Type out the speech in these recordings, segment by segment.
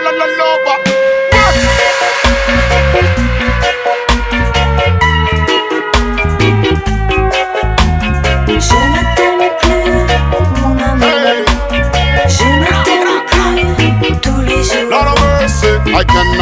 la la la la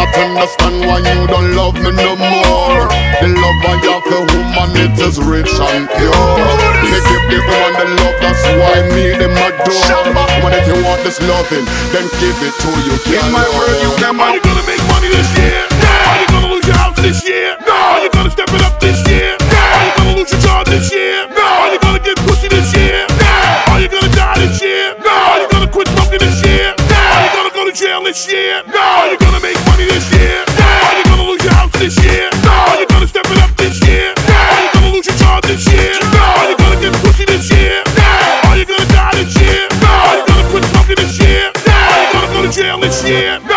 not understand why you don't love me no more. The love I have for woman, it is rich and pure. Me give the woman the love, that's why me them adore. Woman, if you want this loving, then give it to you. Give my word, you can. Are you gonna make money this year? No. Are you gonna lose your house this year? No. Are you gonna step it up this year? No. Are you gonna lose your job this year? No. Are you gonna get pussy this year? No. Are you gonna die this year? No. Are you gonna quit smoking this year? No. Are you gonna go to jail this year? No. Yeah.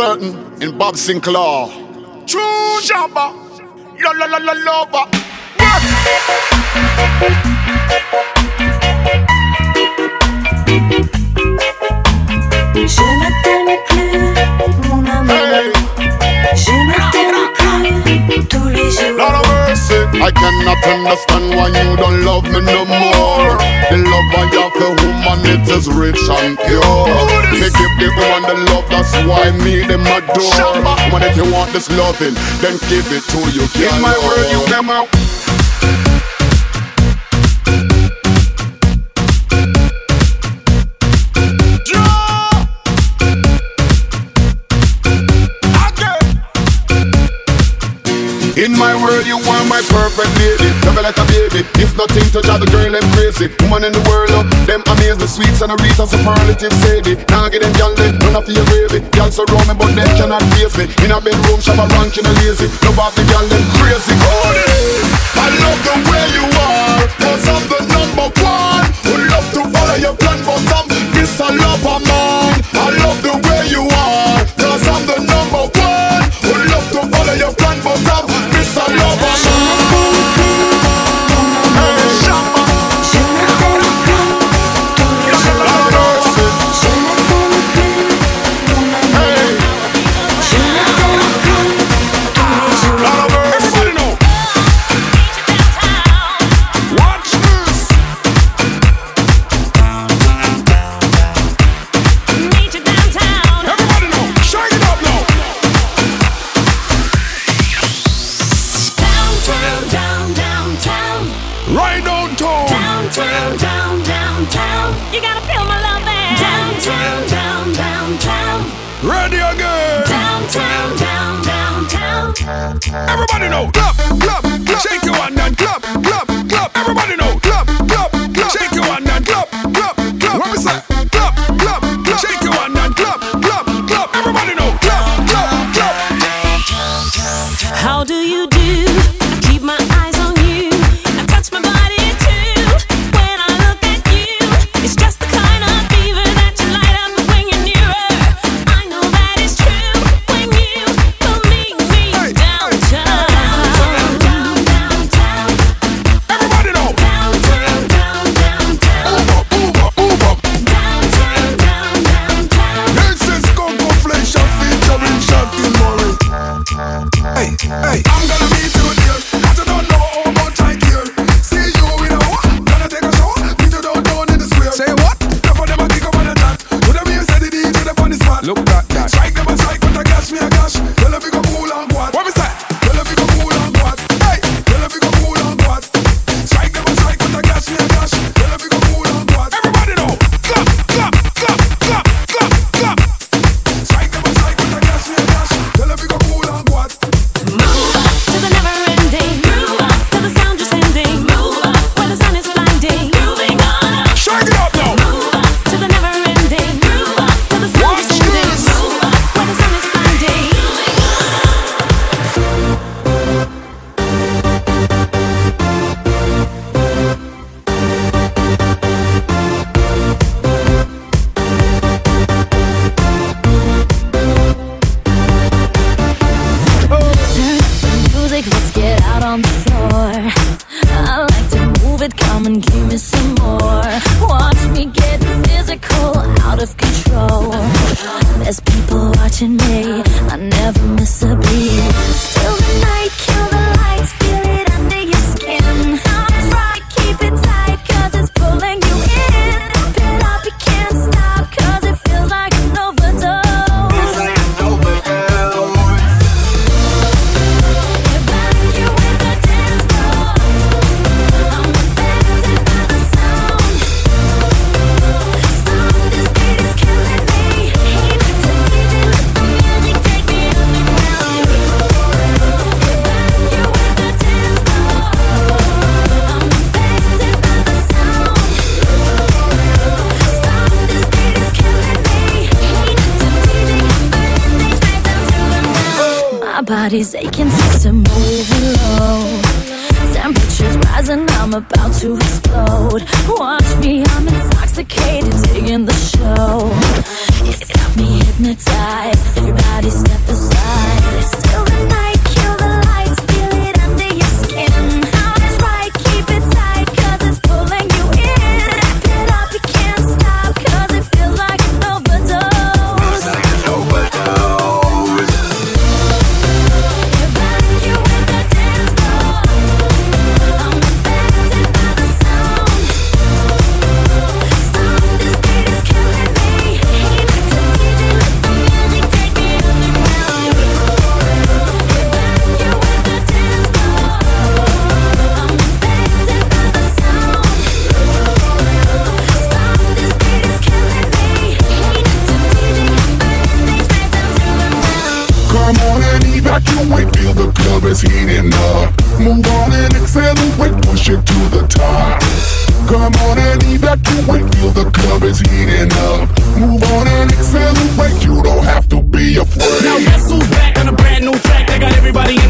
certain in Bob Sinclar. True jabba, la la la la lover. I cannot understand why you don't love me no more. I have a woman, it is rich and pure. Me give the woman the love, that's why me them adore. Woman, if you want this loving, then give it to you. In my world, you come out. In my world, you are my perfect baby. Love you like a baby. If nothing to drive the girl, them crazy. Woman in the world, up. them amaze the sweets and the reason superlative sadie. Now get them y'all they none of your gravy. Y'all so me, but they cannot face me. In a bedroom, shop a rank in a lazy. Love off the y'all, them crazy. Oh, I love the way you are. Cause I'm the number one. Who love to follow your plan. never miss a heating up. Move on and accelerate, you don't have to be afraid. Now, guess who's back on a brand new track that got everybody in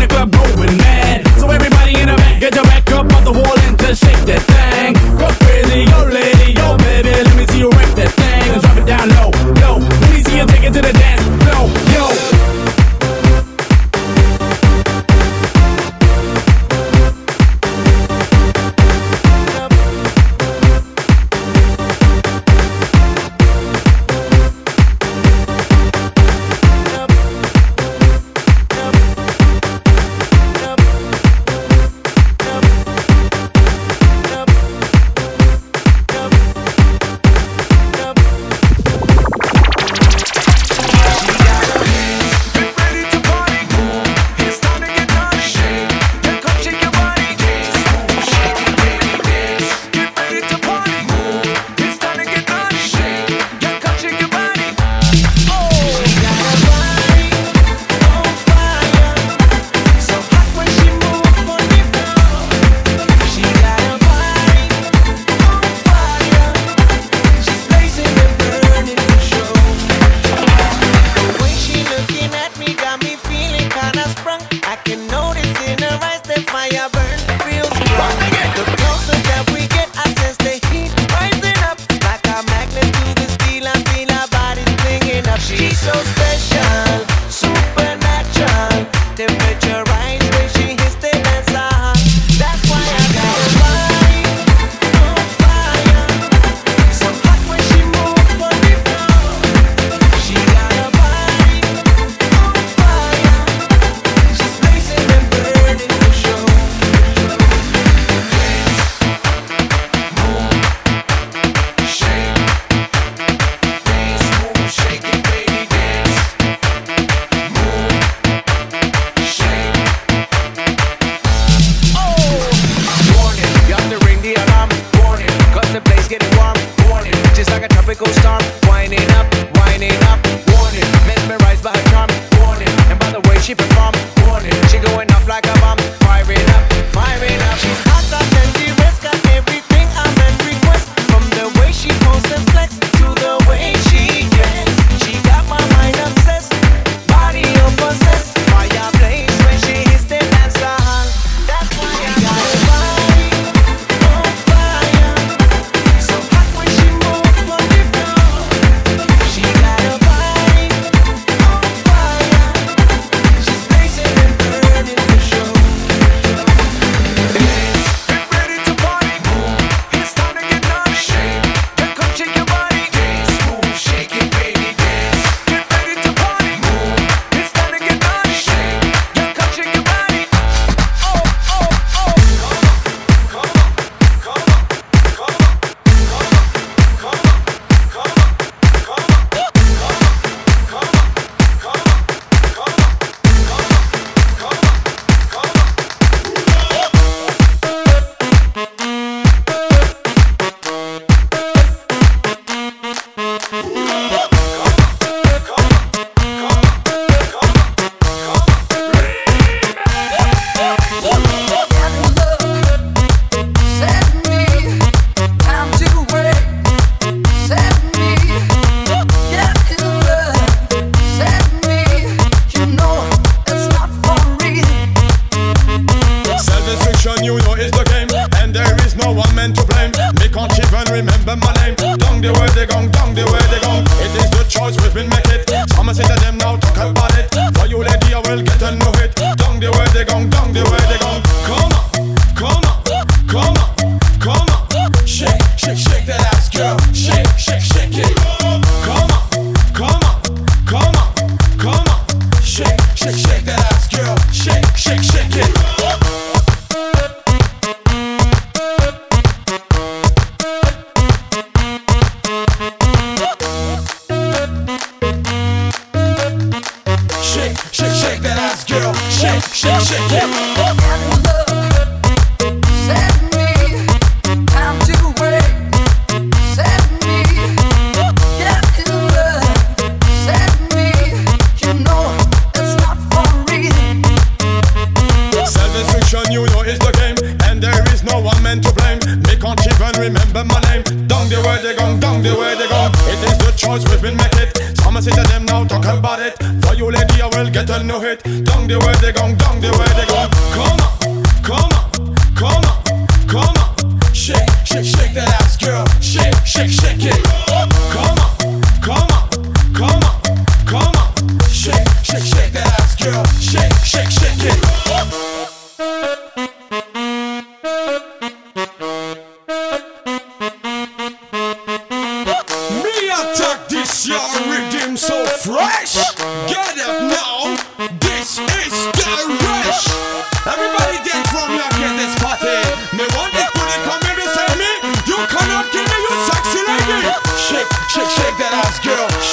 remember my name. Down the way they gone, down the way they gone. It is the choice we've been making. Some say to them now, talk about it. For you lady, I will get a no hit. Down the way they gone, down the way they gone. Come on.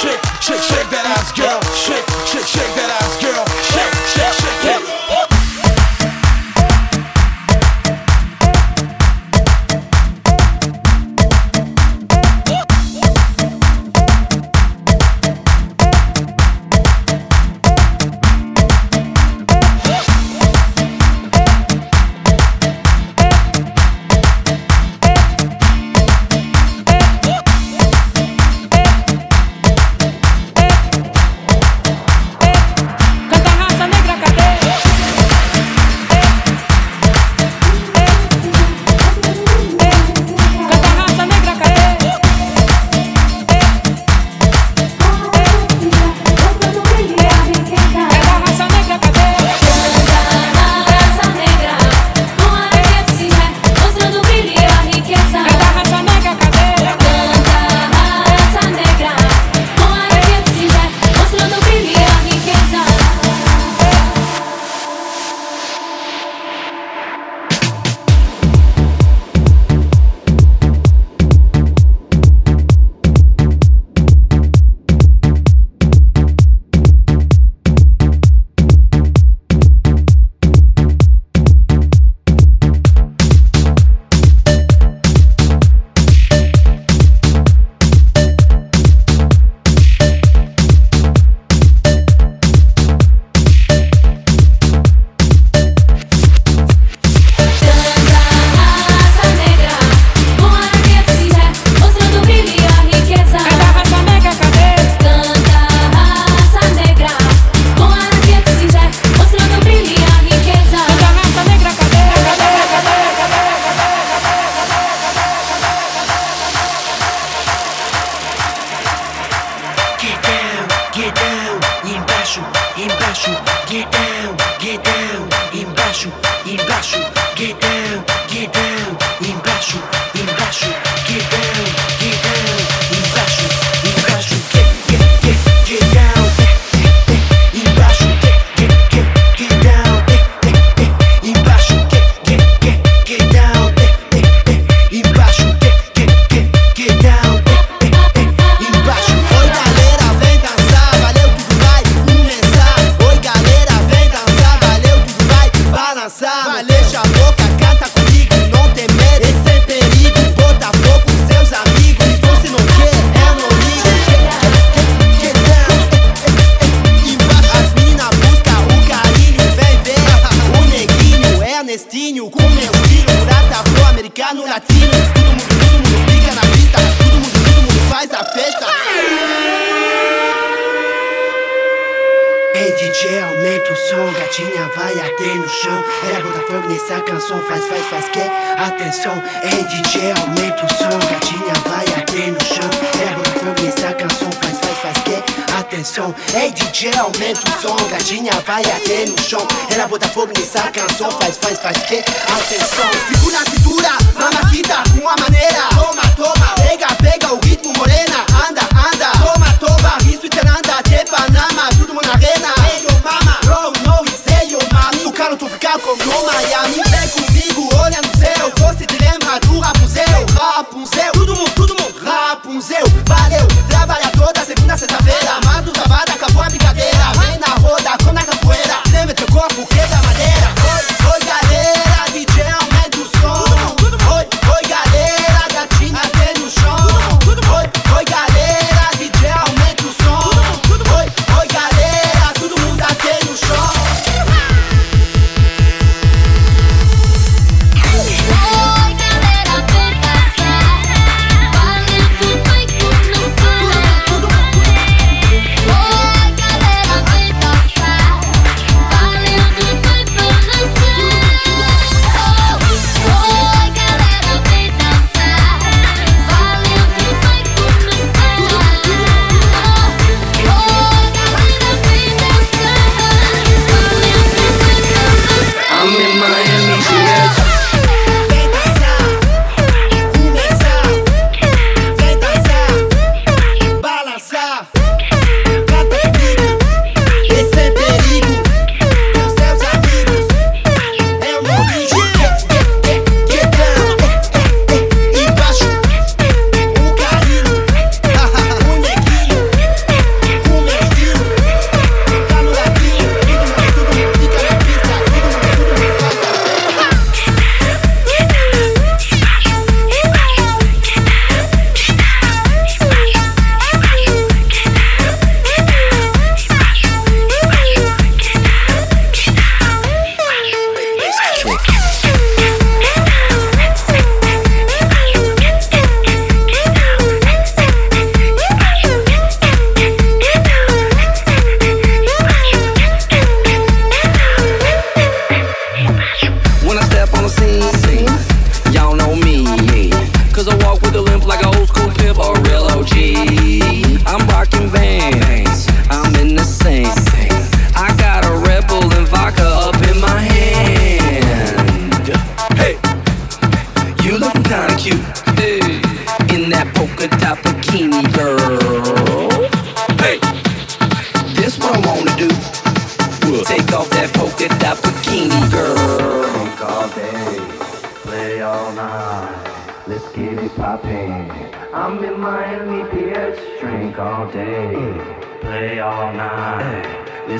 shake, shake, shake that ass, girl. Shake, shake, shake that ass, girl. Shake, shake, shake. shake.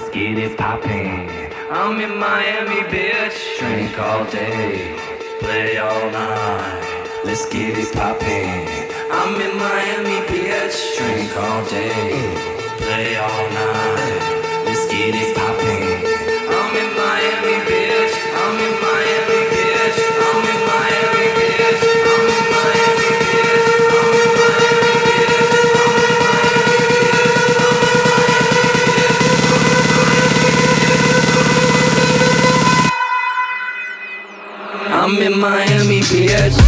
Let's get it poppin'. I'm in Miami, bitch. Drink all day, play all night. Let's get it poppin'. I'm in Miami, bitch. Drink all day, play all night. Let's get it. Yes. it.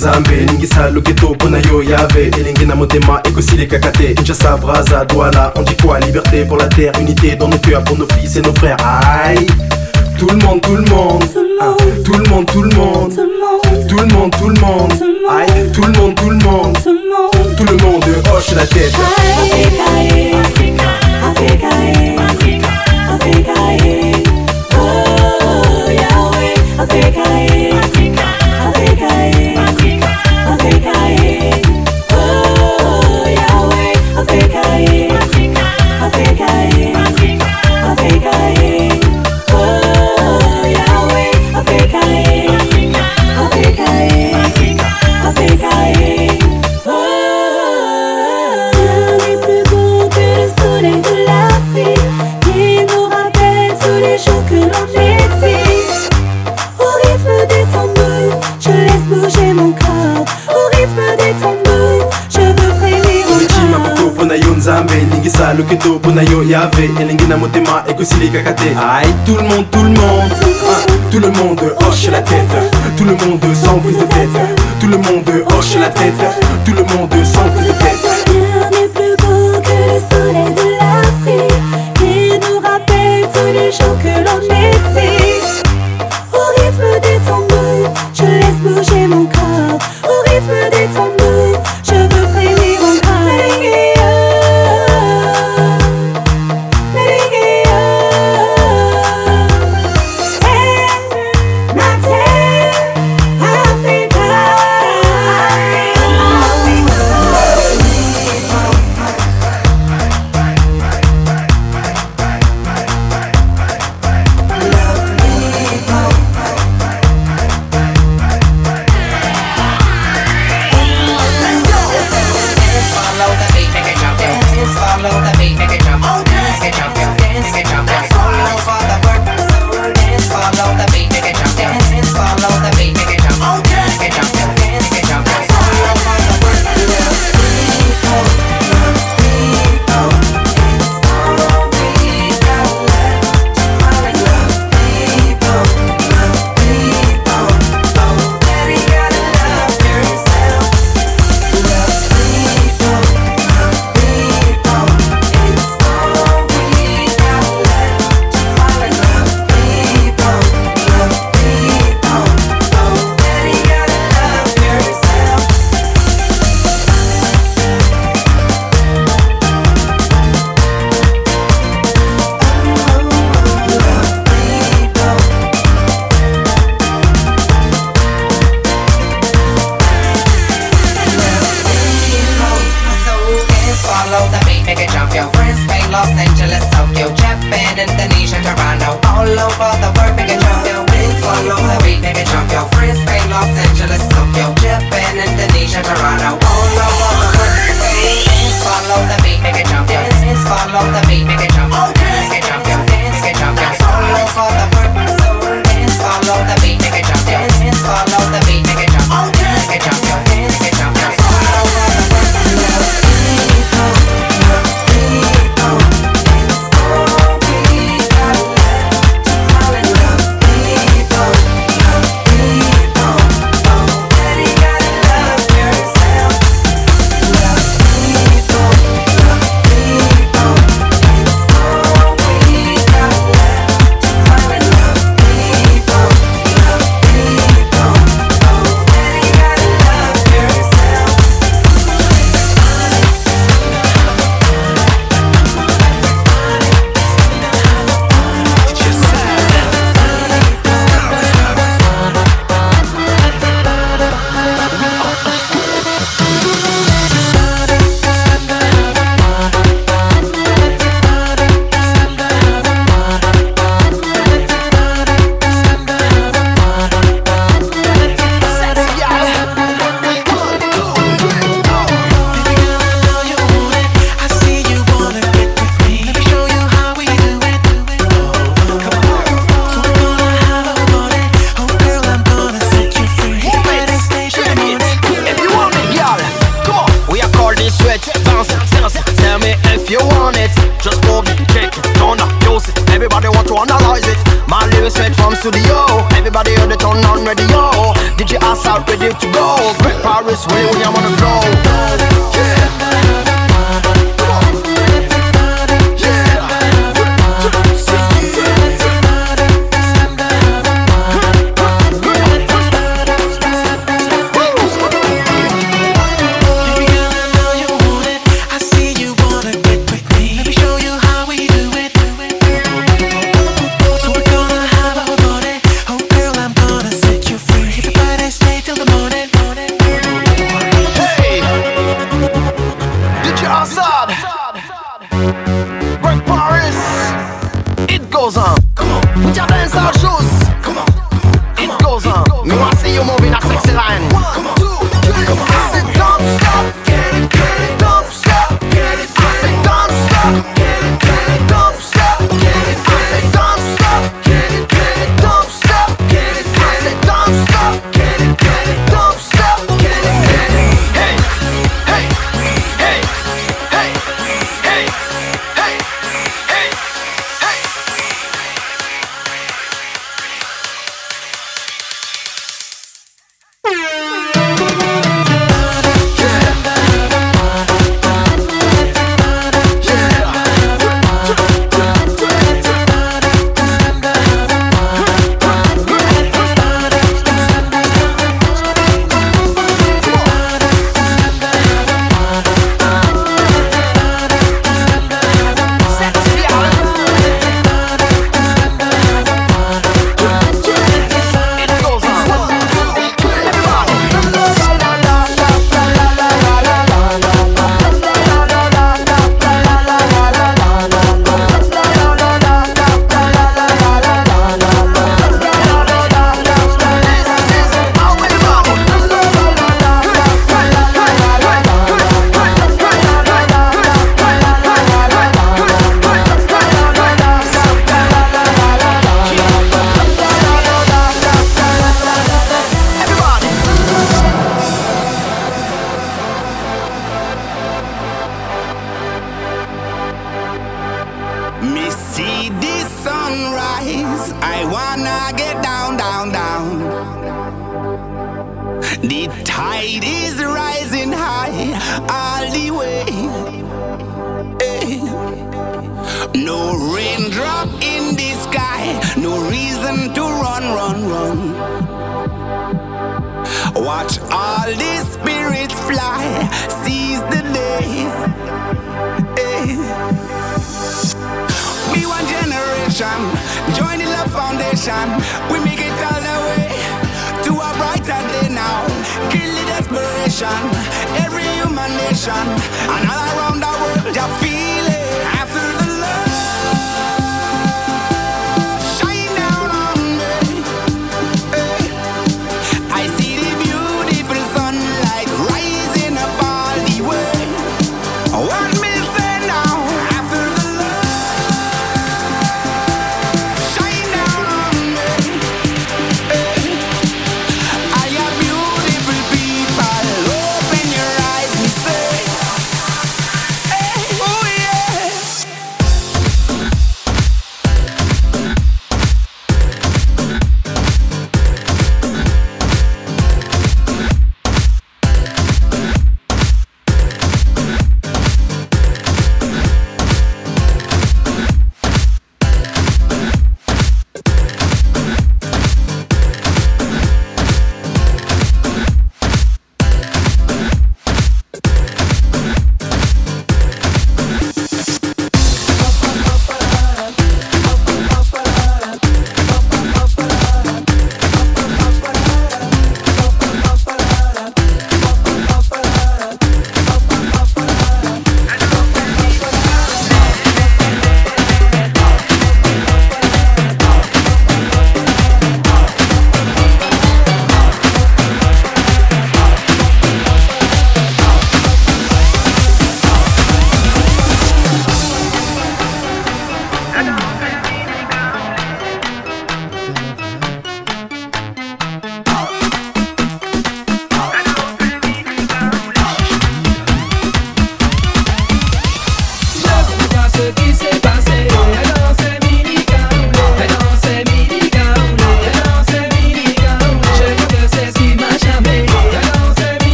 nzambe ningisala oketoko na yo yave elenge na motema kaka te kinshasa braza douala on dit quoi liberté pour la terre unité dans nos cœurs pour nos fils et nos frères aïe tout le monde, tout le monde, tout le monde, tout le monde, tout le monde, tout le monde, aïe, tout le monde, tout le monde, tout le monde hoche la tête. Africa, Africa, Africa, Africa, Africa, Oh, aïe tout le monde tout le monde. Ah, tout le monde hoche la tête. Tout le monde sans prise de tête. Tout le monde hoche la tête. Tout le monde sans prise de tête. Rien n'est plus beau que le soleil de nous rappelle tous les jours que l'on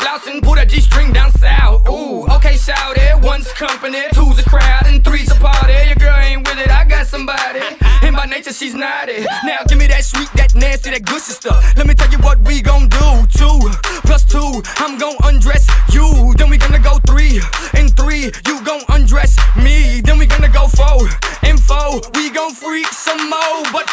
blouse and pull that G string down south. Ooh, okay, shout it. One's company, two's a crowd, and three's a party. Your girl ain't with it, I got somebody. And by nature, she's not it. Now give me that sweet, that nasty, that good stuff. Let me tell you what we gon' do. Two plus two, I'm gon' undress you. Then we gonna go three and three, you gon' undress me. Then we gonna go four and four, we gon' freak some more. But